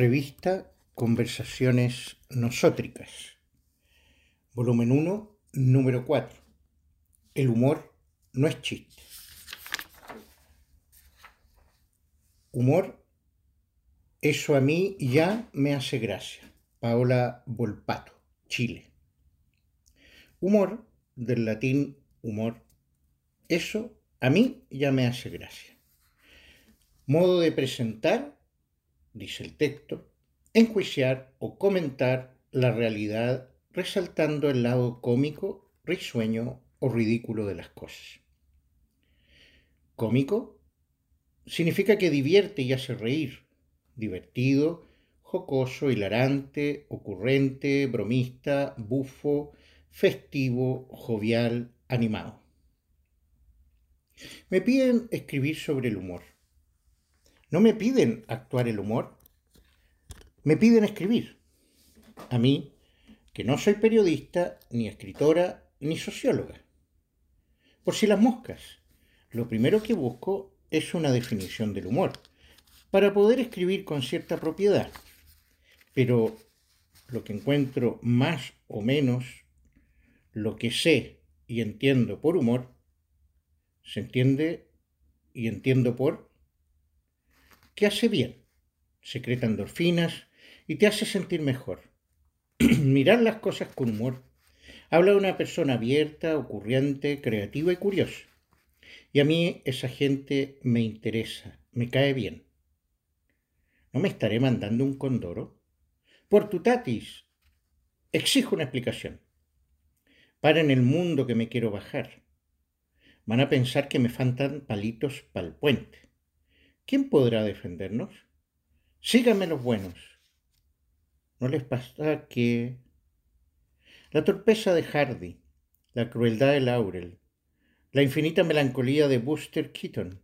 Revista Conversaciones Nosótricas. Volumen 1, número 4. El humor no es chiste. Humor, eso a mí ya me hace gracia. Paola Volpato, Chile. Humor, del latín humor, eso a mí ya me hace gracia. Modo de presentar dice el texto, enjuiciar o comentar la realidad resaltando el lado cómico, risueño o ridículo de las cosas. Cómico significa que divierte y hace reír, divertido, jocoso, hilarante, ocurrente, bromista, bufo, festivo, jovial, animado. Me piden escribir sobre el humor. No me piden actuar el humor, me piden escribir. A mí, que no soy periodista, ni escritora, ni socióloga. Por si las moscas, lo primero que busco es una definición del humor, para poder escribir con cierta propiedad. Pero lo que encuentro más o menos, lo que sé y entiendo por humor, se entiende y entiendo por que hace bien, secreta endorfinas y te hace sentir mejor. Mirar las cosas con humor habla de una persona abierta, ocurriente, creativa y curiosa. Y a mí esa gente me interesa, me cae bien. ¿No me estaré mandando un condoro? Por tu tatis, exijo una explicación. Para en el mundo que me quiero bajar. Van a pensar que me faltan palitos para el puente. ¿Quién podrá defendernos? Síganme los buenos. ¿No les pasa que la torpeza de Hardy, la crueldad de Laurel, la infinita melancolía de Buster Keaton,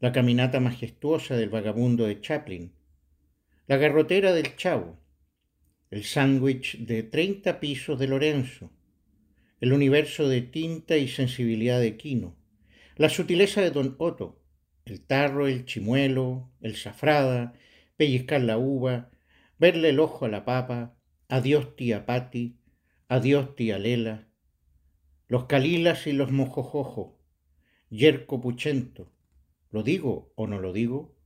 la caminata majestuosa del vagabundo de Chaplin, la garrotera del Chavo, el sándwich de treinta pisos de Lorenzo, el universo de tinta y sensibilidad de Quino, la sutileza de Don Otto, el tarro, el chimuelo, el safrada, pellizcar la uva, verle el ojo a la papa, adiós tía Pati, adiós tía Lela, los calilas y los mojojojo, yerco puchento, ¿lo digo o no lo digo?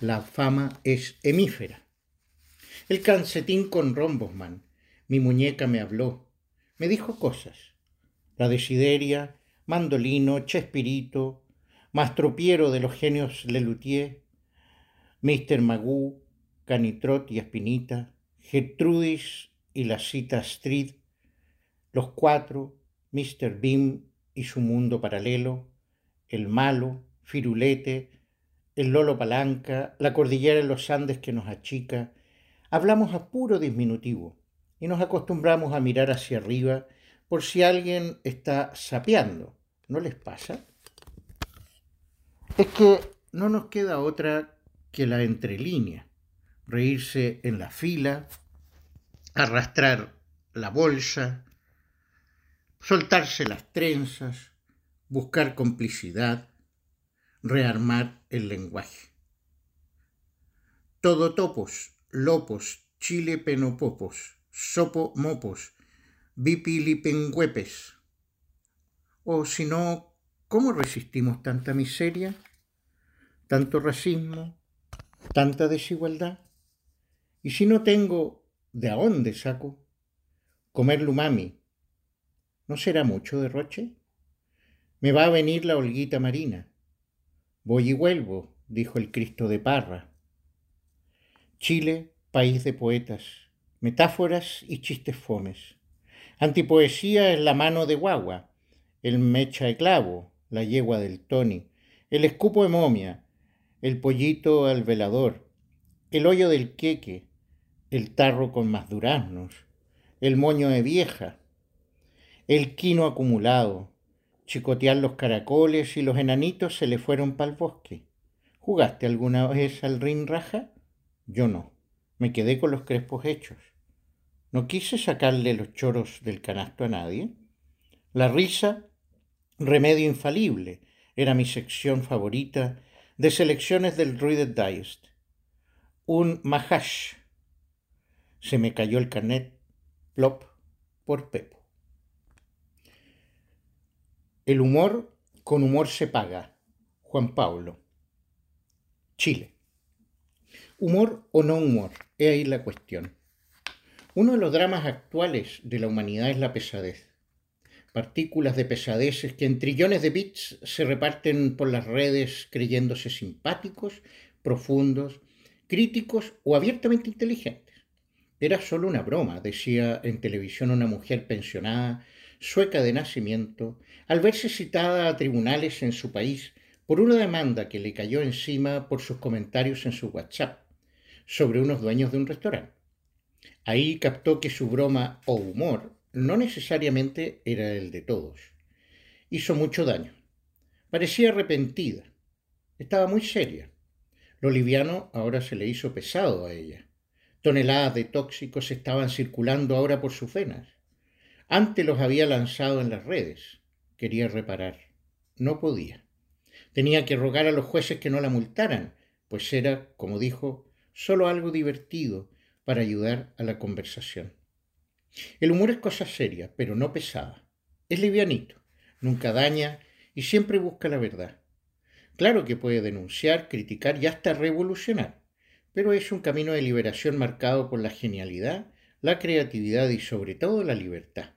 La fama es hemífera. El cancetín con Rombosman, mi muñeca me habló, me dijo cosas. La desideria, mandolino, chespirito, Mastropiero de los genios Lelutier, Mr. Magoo, Canitrot y Espinita, Gertrudis y la cita Street, Los Cuatro, Mr. Beam y su mundo paralelo, El Malo, Firulete, el Lolo Palanca, la cordillera de los Andes que nos achica, hablamos a puro disminutivo y nos acostumbramos a mirar hacia arriba por si alguien está sapeando. ¿No les pasa? Es que no nos queda otra que la entrelínea, reírse en la fila, arrastrar la bolsa, soltarse las trenzas, buscar complicidad, rearmar el lenguaje. Todo topos, lopos, chile penopopos, sopo mopos, bipilipengüepes. O si no, ¿Cómo resistimos tanta miseria, tanto racismo, tanta desigualdad? Y si no tengo, ¿de dónde saco? Comer lumami, ¿no será mucho derroche? Me va a venir la holguita marina. Voy y vuelvo, dijo el Cristo de Parra. Chile, país de poetas, metáforas y chistes fomes. Antipoesía es la mano de guagua, el mecha de clavo, la yegua del Tony, el escupo de momia, el pollito al velador, el hoyo del queque, el tarro con más duraznos, el moño de vieja, el quino acumulado, chicotear los caracoles y los enanitos se le fueron para el bosque. ¿Jugaste alguna vez al rin raja? Yo no. Me quedé con los crespos hechos. No quise sacarle los choros del canasto a nadie. La risa Remedio infalible era mi sección favorita de selecciones del Reader Digest. un mahash. Se me cayó el carnet, plop, por Pepo. El humor con humor se paga. Juan Pablo. Chile. Humor o no humor, es ahí la cuestión. Uno de los dramas actuales de la humanidad es la pesadez. Partículas de pesadeces que en trillones de bits se reparten por las redes creyéndose simpáticos, profundos, críticos o abiertamente inteligentes. Era solo una broma, decía en televisión una mujer pensionada, sueca de nacimiento, al verse citada a tribunales en su país por una demanda que le cayó encima por sus comentarios en su WhatsApp sobre unos dueños de un restaurante. Ahí captó que su broma o humor no necesariamente era el de todos. Hizo mucho daño. Parecía arrepentida. Estaba muy seria. Lo liviano ahora se le hizo pesado a ella. Toneladas de tóxicos estaban circulando ahora por sus venas. Antes los había lanzado en las redes. Quería reparar. No podía. Tenía que rogar a los jueces que no la multaran, pues era, como dijo, solo algo divertido para ayudar a la conversación. El humor es cosa seria, pero no pesada. Es livianito, nunca daña y siempre busca la verdad. Claro que puede denunciar, criticar y hasta revolucionar, pero es un camino de liberación marcado por la genialidad, la creatividad y sobre todo la libertad.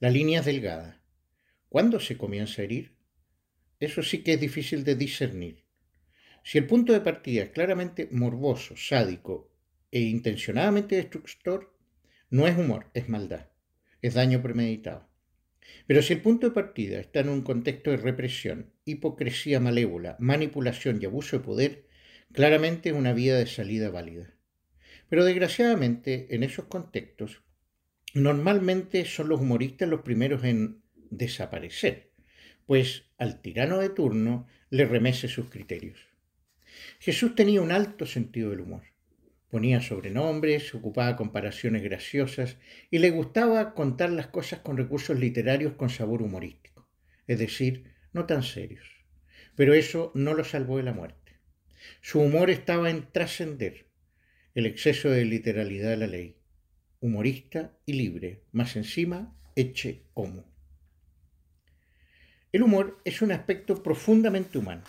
La línea es delgada. ¿Cuándo se comienza a herir? Eso sí que es difícil de discernir. Si el punto de partida es claramente morboso, sádico e intencionadamente destructor, no es humor, es maldad, es daño premeditado. Pero si el punto de partida está en un contexto de represión, hipocresía malévola, manipulación y abuso de poder, claramente es una vía de salida válida. Pero desgraciadamente, en esos contextos, normalmente son los humoristas los primeros en desaparecer, pues al tirano de turno le remece sus criterios. Jesús tenía un alto sentido del humor. Ponía sobrenombres, ocupaba comparaciones graciosas y le gustaba contar las cosas con recursos literarios con sabor humorístico, es decir, no tan serios. Pero eso no lo salvó de la muerte. Su humor estaba en trascender el exceso de literalidad de la ley. Humorista y libre, más encima, eche homo. El humor es un aspecto profundamente humano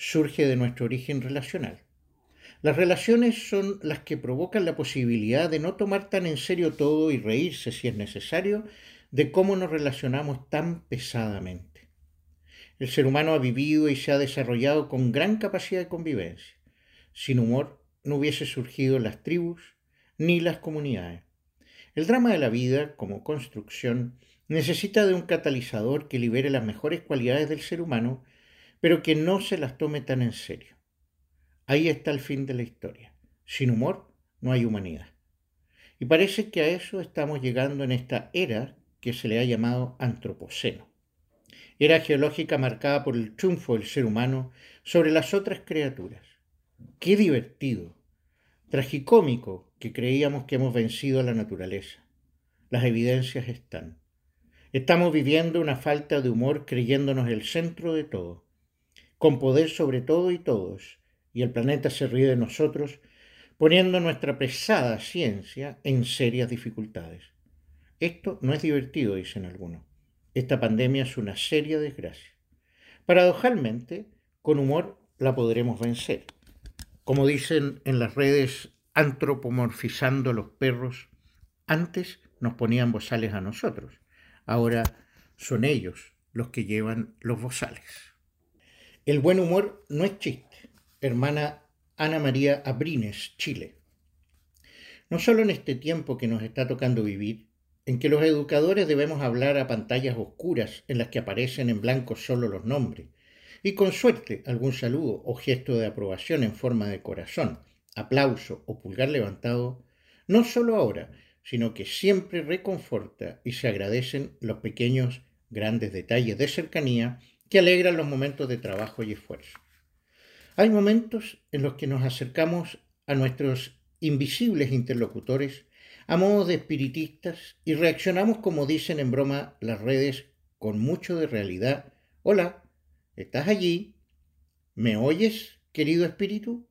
surge de nuestro origen relacional. Las relaciones son las que provocan la posibilidad de no tomar tan en serio todo y reírse si es necesario de cómo nos relacionamos tan pesadamente. El ser humano ha vivido y se ha desarrollado con gran capacidad de convivencia. Sin humor no hubiese surgido las tribus ni las comunidades. El drama de la vida, como construcción, necesita de un catalizador que libere las mejores cualidades del ser humano pero que no se las tome tan en serio. Ahí está el fin de la historia. Sin humor no hay humanidad. Y parece que a eso estamos llegando en esta era que se le ha llamado antropoceno. Era geológica marcada por el triunfo del ser humano sobre las otras criaturas. Qué divertido, tragicómico que creíamos que hemos vencido a la naturaleza. Las evidencias están. Estamos viviendo una falta de humor creyéndonos el centro de todo con poder sobre todo y todos, y el planeta se ríe de nosotros, poniendo nuestra pesada ciencia en serias dificultades. Esto no es divertido, dicen algunos. Esta pandemia es una seria desgracia. Paradojalmente, con humor la podremos vencer. Como dicen en las redes antropomorfizando los perros, antes nos ponían bozales a nosotros, ahora son ellos los que llevan los bozales. El buen humor no es chiste. Hermana Ana María Abrines, Chile. No solo en este tiempo que nos está tocando vivir, en que los educadores debemos hablar a pantallas oscuras en las que aparecen en blanco solo los nombres, y con suerte algún saludo o gesto de aprobación en forma de corazón, aplauso o pulgar levantado, no solo ahora, sino que siempre reconforta y se agradecen los pequeños, grandes detalles de cercanía que alegran los momentos de trabajo y esfuerzo. Hay momentos en los que nos acercamos a nuestros invisibles interlocutores a modo de espiritistas y reaccionamos como dicen en broma las redes con mucho de realidad. Hola, ¿estás allí? ¿Me oyes, querido espíritu?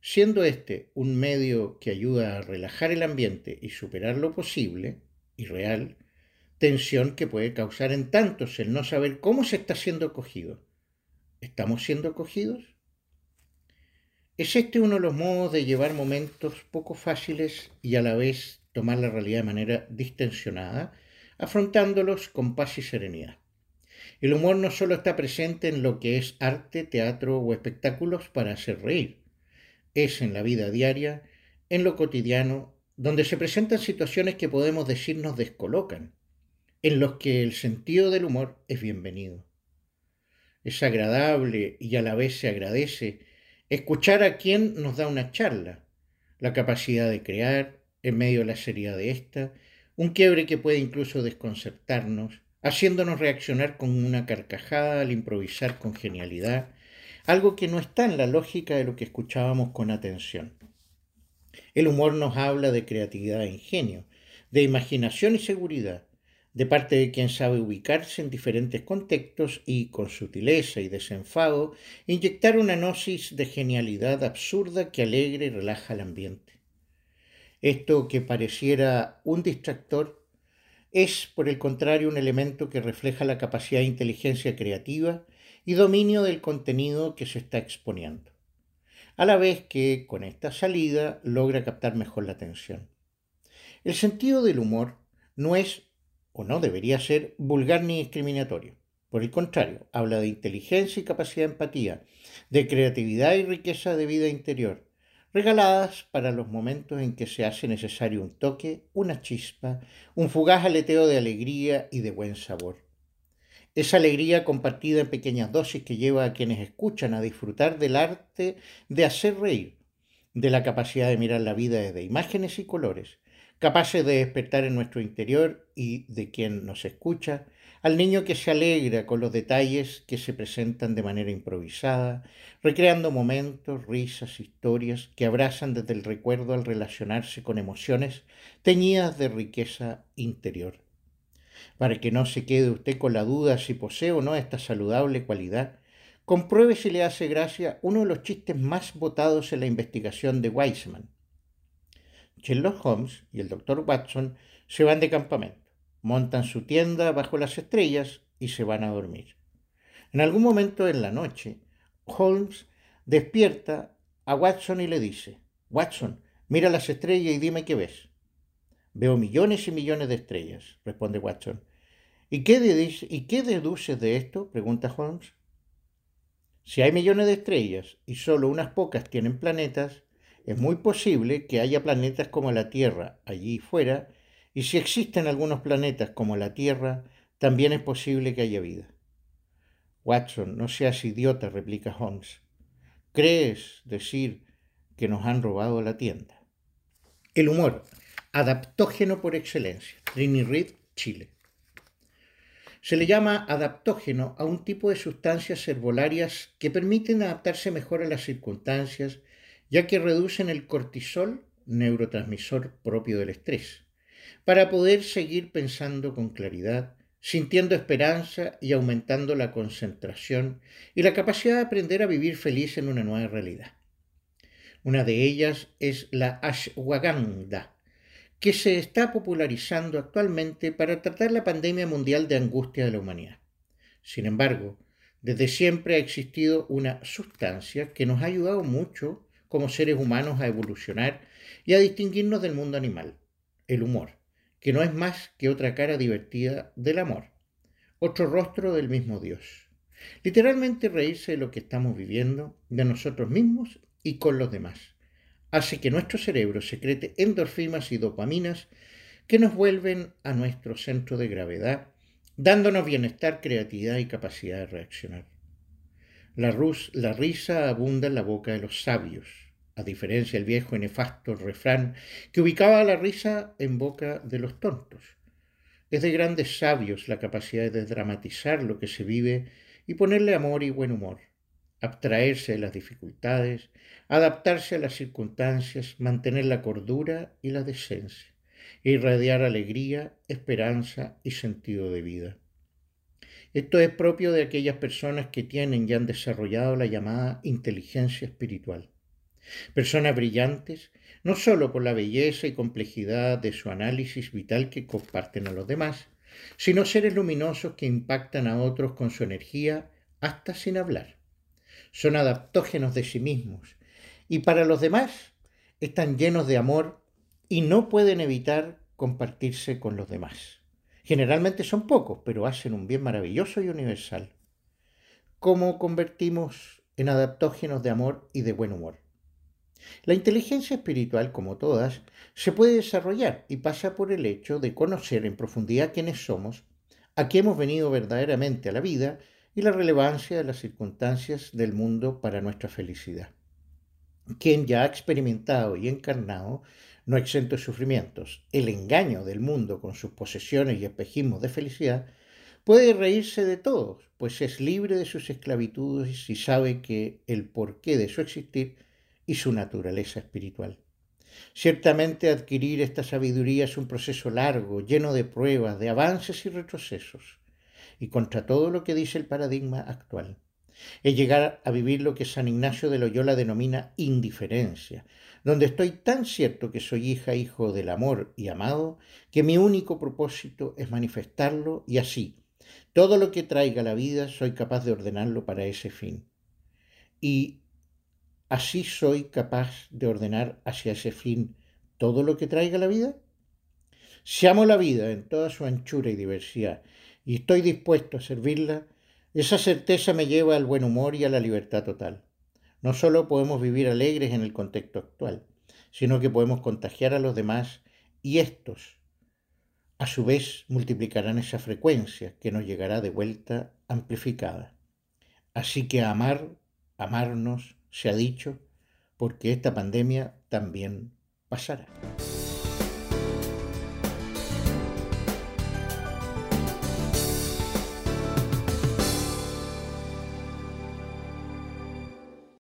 siendo este un medio que ayuda a relajar el ambiente y superar lo posible y real, tensión que puede causar en tantos el no saber cómo se está siendo acogido. ¿Estamos siendo acogidos? ¿Es este uno de los modos de llevar momentos poco fáciles y a la vez tomar la realidad de manera distensionada, afrontándolos con paz y serenidad? El humor no solo está presente en lo que es arte, teatro o espectáculos para hacer reír, es en la vida diaria, en lo cotidiano, donde se presentan situaciones que podemos decir nos descolocan, en los que el sentido del humor es bienvenido. Es agradable y a la vez se agradece escuchar a quien nos da una charla, la capacidad de crear, en medio de la seriedad de esta, un quiebre que puede incluso desconcertarnos, haciéndonos reaccionar con una carcajada al improvisar con genialidad, algo que no está en la lógica de lo que escuchábamos con atención. El humor nos habla de creatividad e ingenio, de imaginación y seguridad, de parte de quien sabe ubicarse en diferentes contextos y, con sutileza y desenfado, inyectar una gnosis de genialidad absurda que alegre y relaja el ambiente. Esto que pareciera un distractor es, por el contrario, un elemento que refleja la capacidad de inteligencia creativa y dominio del contenido que se está exponiendo, a la vez que con esta salida logra captar mejor la atención. El sentido del humor no es, o no debería ser, vulgar ni discriminatorio. Por el contrario, habla de inteligencia y capacidad de empatía, de creatividad y riqueza de vida interior, regaladas para los momentos en que se hace necesario un toque, una chispa, un fugaz aleteo de alegría y de buen sabor. Esa alegría compartida en pequeñas dosis que lleva a quienes escuchan a disfrutar del arte de hacer reír, de la capacidad de mirar la vida desde imágenes y colores, capaces de despertar en nuestro interior y de quien nos escucha, al niño que se alegra con los detalles que se presentan de manera improvisada, recreando momentos, risas, historias que abrazan desde el recuerdo al relacionarse con emociones teñidas de riqueza interior para que no se quede usted con la duda si posee o no esta saludable cualidad, compruebe si le hace gracia uno de los chistes más votados en la investigación de Weisman. Sherlock Holmes y el doctor Watson se van de campamento, montan su tienda bajo las estrellas y se van a dormir. En algún momento en la noche, Holmes despierta a Watson y le dice, Watson, mira las estrellas y dime qué ves. Veo millones y millones de estrellas, responde Watson. ¿Y qué, ¿Y qué deduces de esto? pregunta Holmes. Si hay millones de estrellas y solo unas pocas tienen planetas, es muy posible que haya planetas como la Tierra allí fuera, y si existen algunos planetas como la Tierra, también es posible que haya vida. Watson, no seas idiota, replica Holmes. ¿Crees decir que nos han robado la tienda? El humor adaptógeno por excelencia. Trini Reed, Chile. Se le llama adaptógeno a un tipo de sustancias herbolarias que permiten adaptarse mejor a las circunstancias, ya que reducen el cortisol, neurotransmisor propio del estrés, para poder seguir pensando con claridad, sintiendo esperanza y aumentando la concentración y la capacidad de aprender a vivir feliz en una nueva realidad. Una de ellas es la ashwagandha, que se está popularizando actualmente para tratar la pandemia mundial de angustia de la humanidad. Sin embargo, desde siempre ha existido una sustancia que nos ha ayudado mucho como seres humanos a evolucionar y a distinguirnos del mundo animal, el humor, que no es más que otra cara divertida del amor, otro rostro del mismo Dios. Literalmente reírse de lo que estamos viviendo, de nosotros mismos y con los demás hace que nuestro cerebro secrete endorfinas y dopaminas que nos vuelven a nuestro centro de gravedad, dándonos bienestar, creatividad y capacidad de reaccionar. La, la risa abunda en la boca de los sabios, a diferencia del viejo y nefasto refrán que ubicaba la risa en boca de los tontos. Es de grandes sabios la capacidad de dramatizar lo que se vive y ponerle amor y buen humor abstraerse de las dificultades, adaptarse a las circunstancias, mantener la cordura y la decencia, irradiar alegría, esperanza y sentido de vida. Esto es propio de aquellas personas que tienen y han desarrollado la llamada inteligencia espiritual. Personas brillantes, no solo por la belleza y complejidad de su análisis vital que comparten a los demás, sino seres luminosos que impactan a otros con su energía hasta sin hablar. Son adaptógenos de sí mismos y para los demás están llenos de amor y no pueden evitar compartirse con los demás. Generalmente son pocos, pero hacen un bien maravilloso y universal. ¿Cómo convertimos en adaptógenos de amor y de buen humor? La inteligencia espiritual, como todas, se puede desarrollar y pasa por el hecho de conocer en profundidad quiénes somos, a qué hemos venido verdaderamente a la vida y la relevancia de las circunstancias del mundo para nuestra felicidad. Quien ya ha experimentado y encarnado, no exento de sufrimientos, el engaño del mundo con sus posesiones y espejismos de felicidad, puede reírse de todos, pues es libre de sus esclavitudes y sabe que el porqué de su existir y su naturaleza espiritual. Ciertamente adquirir esta sabiduría es un proceso largo, lleno de pruebas, de avances y retrocesos, y contra todo lo que dice el paradigma actual. Es llegar a vivir lo que San Ignacio de Loyola denomina indiferencia, donde estoy tan cierto que soy hija, hijo del amor y amado, que mi único propósito es manifestarlo y así, todo lo que traiga la vida soy capaz de ordenarlo para ese fin. Y ¿Así soy capaz de ordenar hacia ese fin todo lo que traiga la vida? Si amo la vida en toda su anchura y diversidad y estoy dispuesto a servirla, esa certeza me lleva al buen humor y a la libertad total. No solo podemos vivir alegres en el contexto actual, sino que podemos contagiar a los demás y estos, a su vez, multiplicarán esa frecuencia que nos llegará de vuelta amplificada. Así que amar, amarnos, se ha dicho, porque esta pandemia también pasará.